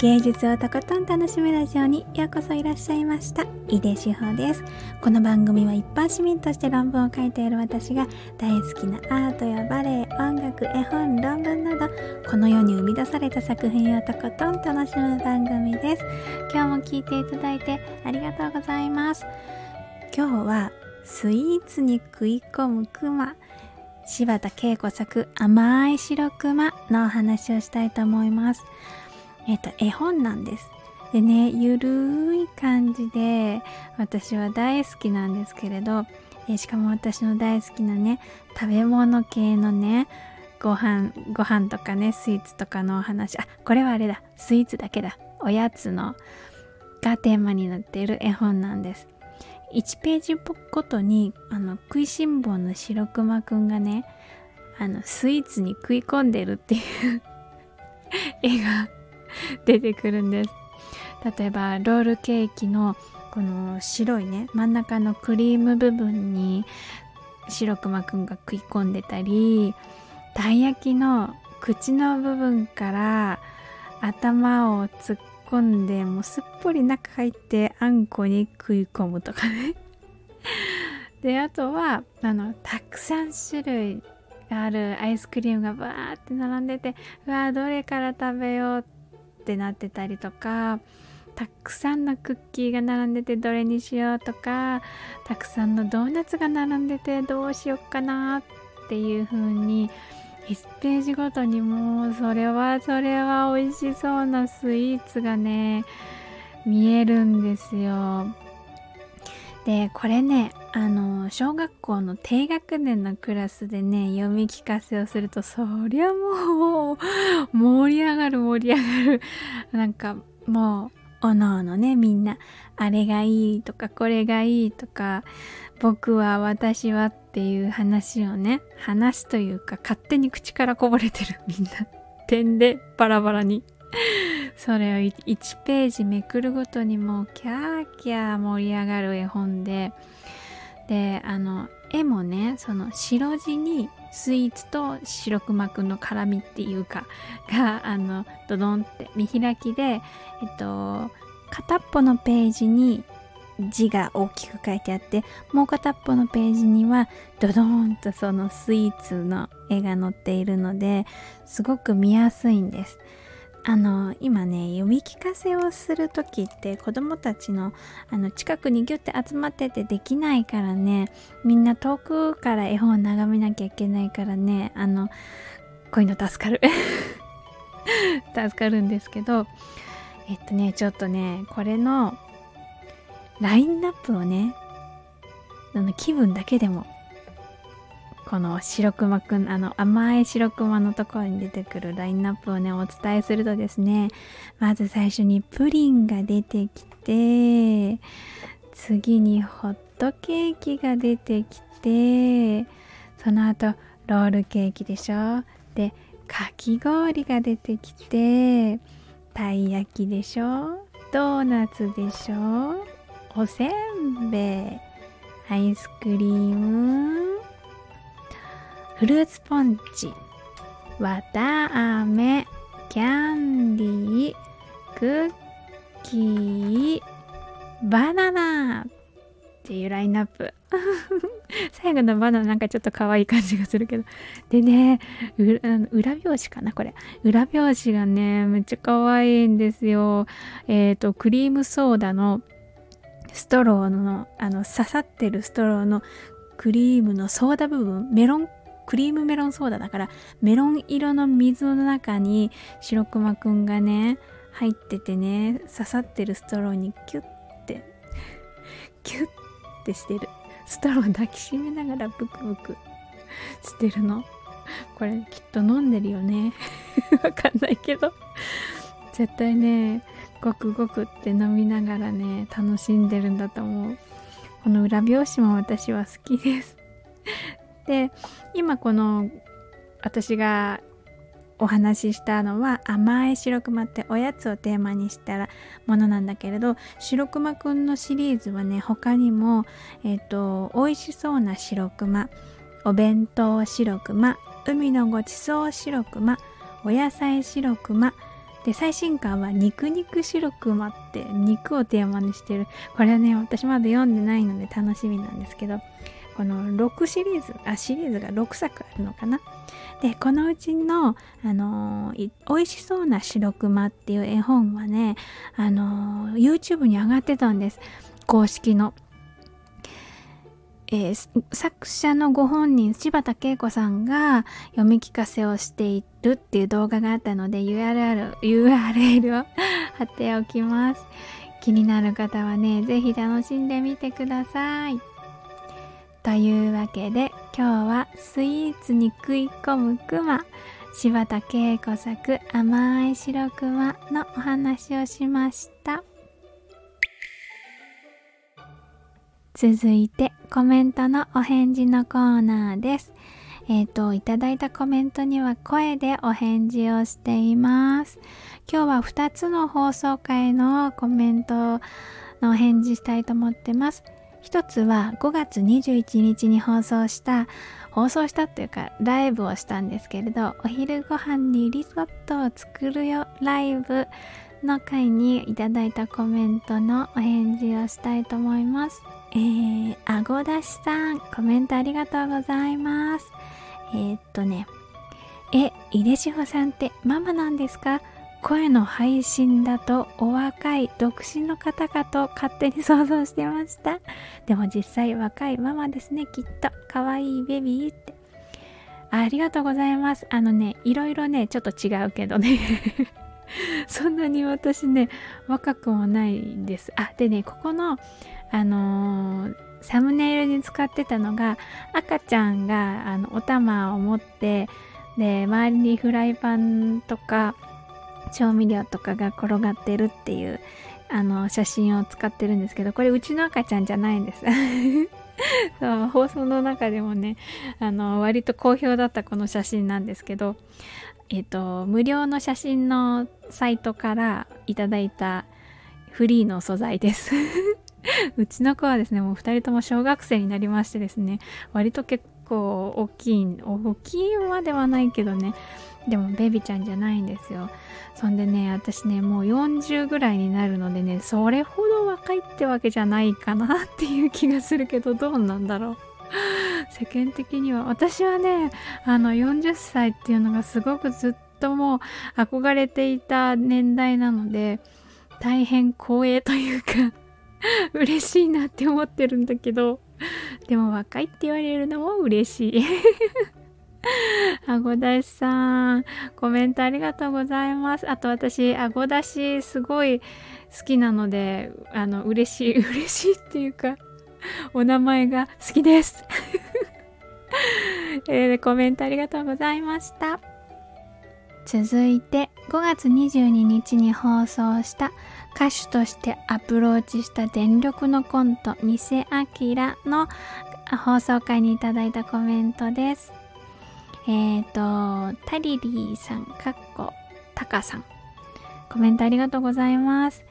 芸術をとことん楽しむラジオにようこそいらっしゃいました。井出志保です。この番組は一般市民として論文を書いている私が大好きなアートやバレエ音楽絵本論文などこの世に生み出された作品をとことん楽しむ番組です。今日も聞いていただいてありがとうございます。今日はスイーツに食い込むクマ柴田恵子作甘い白熊のお話をしたいと思います。えっ、と、絵本なんです。でね、ゆるい感じで、私は大好きなんですけれど、えしかも私の大好きなね、食べ物系のね、ご飯、ご飯とかね、スイーツとかのお話、あ、これはあれだ、スイーツだけだ、おやつの、がテーマになっている絵本なんです。1ページごとに、あの、食いしん坊の白熊くんがね、あの、スイーツに食い込んでるっていう絵 が 出てくるんです。例えばロールケーキのこの白いね真ん中のクリーム部分に白熊くんが食い込んでたりたい焼きの口の部分から頭を突っ込んでもうすっぽり中入ってあんこに食い込むとかね。であとはあのたくさん種類があるアイスクリームがバーって並んでてうわどれから食べようってってなってたりとかたくさんのクッキーが並んでてどれにしようとかたくさんのドーナツが並んでてどうしよっかなっていう風に1ページごとにもうそれはそれは美味しそうなスイーツがね見えるんですよ。でこれねあの小学校の低学年のクラスでね読み聞かせをするとそりゃもう盛り上がる盛り上がる。なんかもうおのおのねみんなあれがいいとかこれがいいとか僕は私はっていう話をね話というか勝手に口からこぼれてるみんな。点でバラバラに。それを1ページめくるごとにもうキャーキャー盛り上がる絵本でであの絵もねその白地にスイーツと白熊くんの絡みっていうか があのドドンって見開きでえっと片っぽのページに字が大きく書いてあってもう片っぽのページにはドドーンとそのスイーツの絵が載っているのですごく見やすいんです。あの今ね読み聞かせをする時って子供たちのあの近くにギュッて集まっててできないからねみんな遠くから絵本を眺めなきゃいけないからねあのこういうの助かる。助かるんですけどえっとねちょっとねこれのラインナップをねあの気分だけでもこの白熊くん、あの甘い白熊のところに出てくるラインナップをね、お伝えするとですね、まず最初にプリンが出てきて、次にホットケーキが出てきて、その後ロールケーキでしょ？で、かき氷が出てきて、たい焼きでしょ？ドーナツでしょ？おせんべい、アイスクリーム、フルーツポンチ、わたあめ、キャンディー、クッキー、バナナっていうラインナップ。最後のバナナなんかちょっと可愛い感じがするけど。でね、裏表紙かなこれ。裏表紙がね、めっちゃ可愛いんですよ。えっ、ー、と、クリームソーダのストローの、あの、刺さってるストローのクリームのソーダ部分、メロンクリームメロンソーダだからメロン色の水の中に白熊くんがね入っててね刺さってるストローにキュッてキュッてしてる。ストロー抱きしめながらブクブクしてるの。これきっと飲んでるよね。わかんないけど。絶対ねごくごくって飲みながらね楽しんでるんだと思う。この裏表紙も私は好きです。で今この私がお話ししたのは甘い白熊っておやつをテーマにしたものなんだけれど白熊くんのシリーズはね他にもえっ、ー、と美味しそうな白熊お弁当白熊海のごちそう白熊お野菜白熊で最新刊は「肉肉白熊」って肉をテーマにしてる。これはね私まだ読んでないので楽しみなんですけどこの6シリーズあシリーズが6作あるのかな？でこのうちの、あのー、美味しそうな白熊っていう絵本はね、あの、YouTube に上がってたんです。公式の。えー、作者のご本人柴田恵子さんが読み聞かせをしているっていう動画があったので URL, URL を 貼っておきます。気になる方はね是非楽しんでみてください。というわけで今日はスイーツに食い込むクマ柴田恵子作甘い白熊のお話をしました続いてコメントのお返事のコーナーです。えっ、ー、と、いただいたコメントには声でお返事をしています。今日は2つの放送回のコメントのお返事したいと思ってます。一つは5月21日に放送した放送したというかライブをしたんですけれどお昼ご飯にリゾットを作るよライブの回にいただいたコメントのお返事をしたいと思いますえー、あごだしさん、コメントありがとうございます。えー、っとね、え、井出志保さんってママなんですか？声の配信だとお若い独身の方かと勝手に想像してました。でも実際若いママですね、きっと。かわいいベビーって。ありがとうございます。あのね、いろいろね、ちょっと違うけどね。そんなに私ね、若くもないです。あ、でね、ここのあのー、サムネイルに使ってたのが赤ちゃんがあのお玉を持ってで周りにフライパンとか調味料とかが転がってるっていうあの写真を使ってるんですけどこれうちの赤ちゃんじゃないんです。そう放送の中でもねあの割と好評だったこの写真なんですけどえっ、と無料の写真のサイトからいただいたフリーの素材です。うちの子はですね、もう2人とも小学生になりましてですね、割と結構大きい、大きいまではないけどね、でもベビちゃんじゃないんですよ。そんでね、私ね、もう40ぐらいになるのでね、それほど若いってわけじゃないかなっていう気がするけど、どうなんだろう。世間的には。私はね、あの40歳っていうのがすごくずっともう憧れていた年代なので、大変光栄というか 嬉しいなって思ってるんだけど、でも若いって言われるのも嬉しい。あごだしさん、コメントありがとうございます。あと私、あごだしすごい好きなので、あの、嬉しい、嬉しいっていうか、お名前が好きです。えー、コメントありがとうございました。続いて5月22日に放送した歌手としてアプローチした全力のコント、偽アキラの放送会にいただいたコメントです。えっ、ー、と、タリリーさん、かっこ、タカさん。コメントありがとうございます。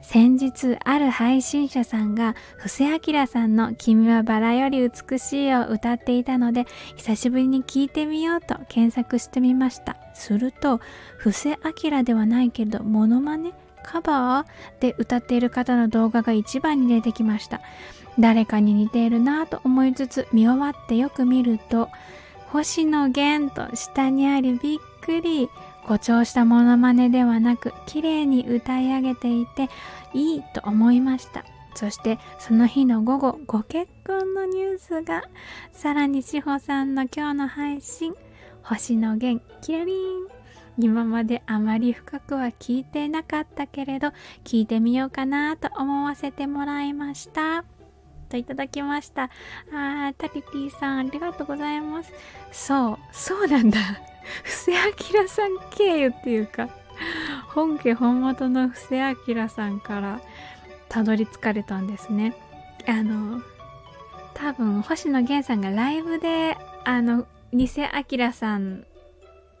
先日、ある配信者さんが、布施明さんの君はバラより美しいを歌っていたので、久しぶりに聞いてみようと検索してみました。すると、布施明ではないけど、モノマネカバーで歌っている方の動画が一番に出てきました誰かに似ているなぁと思いつつ見終わってよく見ると星野源と下にありびっくり。誇張したモノマネではなく綺麗に歌い上げていていいと思いました。そしてその日の午後ご結婚のニュースがさらに志保さんの今日の配信星野源キラリン今まであまり深くは聞いてなかったけれど聞いてみようかなと思わせてもらいました。といただきました。あータリティさんありがとうございます。そうそうなんだ。布施明さん経由っていうか本家本元の布施明さんからたどり着かれたんですね。あの多分星野源さんがライブであの偽明さん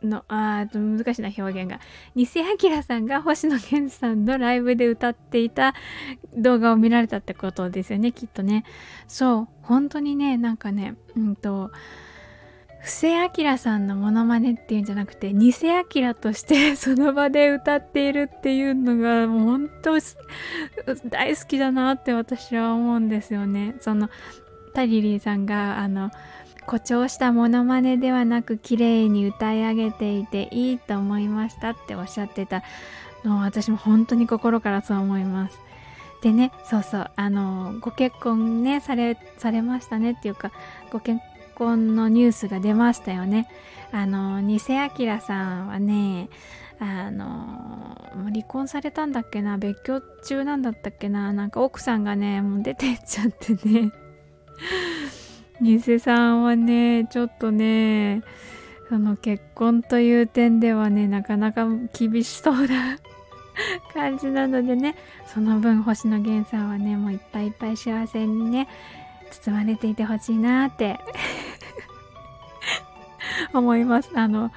の、あー難しいな表現が。偽明さんが星野源さんのライブで歌っていた動画を見られたってことですよね、きっとね。そう、本当にね、なんかね、うんと、布施明さんのモノマネっていうんじゃなくて偽明として その場で歌っているっていうのがもう本当大好きだなって私は思うんですよね。そのタリリーさんがあの誇張したモノマネではなく綺麗に歌い上げていていいと思いましたっておっしゃってたのを私も本当に心からそう思います。でねそうそうあのご結婚ねされされましたねっていうかご結婚のニュースが出ましたよね。あの、偽明さんはね、あの、離婚されたんだっけな、別居中なんだったっけな、なんか奥さんがね、もう出てっちゃってね。偽さんはね、ちょっとね、その結婚という点ではね、なかなか厳しそうな 感じなのでね、その分星野源さんはね、もういっぱいいっぱい幸せにね、包まれていてほしいなって 思います。あの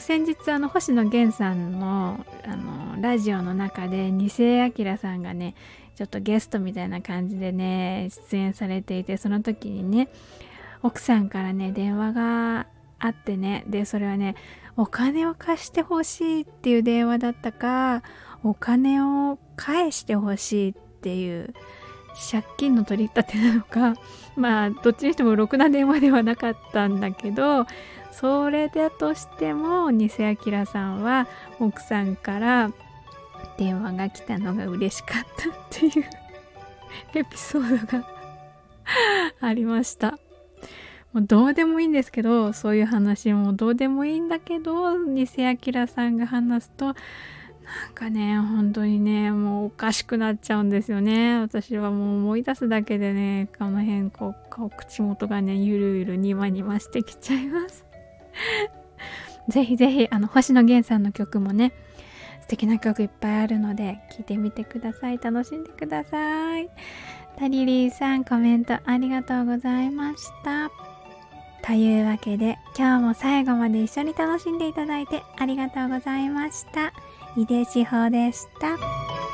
先日あの星野源さんのあのラジオの中で偽明さんがねちょっとゲストみたいな感じでね出演されていてその時にね奥さんからね電話があってねでそれはねお金を貸してほしいっていう電話だったかお金を返してほしいっていう借金の取り立てなのか まあどっちにしてもろくな電話ではなかったんだけどそれだとしても偽明さんは奥さんから電話が来たのが嬉しかったっていうエピソードがありました。もうどうでもいいんですけどそういう話もどうでもいいんだけど偽明さんが話すとなんかね、本当にね、もうおかしくなっちゃうんですよね。私はもう思い出すだけでね、この辺、こう、口元がね、ゆるゆるにまにましてきちゃいます。ぜひぜひ、あの、星野源さんの曲もね、素敵な曲いっぱいあるので、聴いてみてください。楽しんでください。タリリーさん、コメントありがとうございました。というわけで、今日も最後まで一緒に楽しんでいただいてありがとうございました。井出志保でした。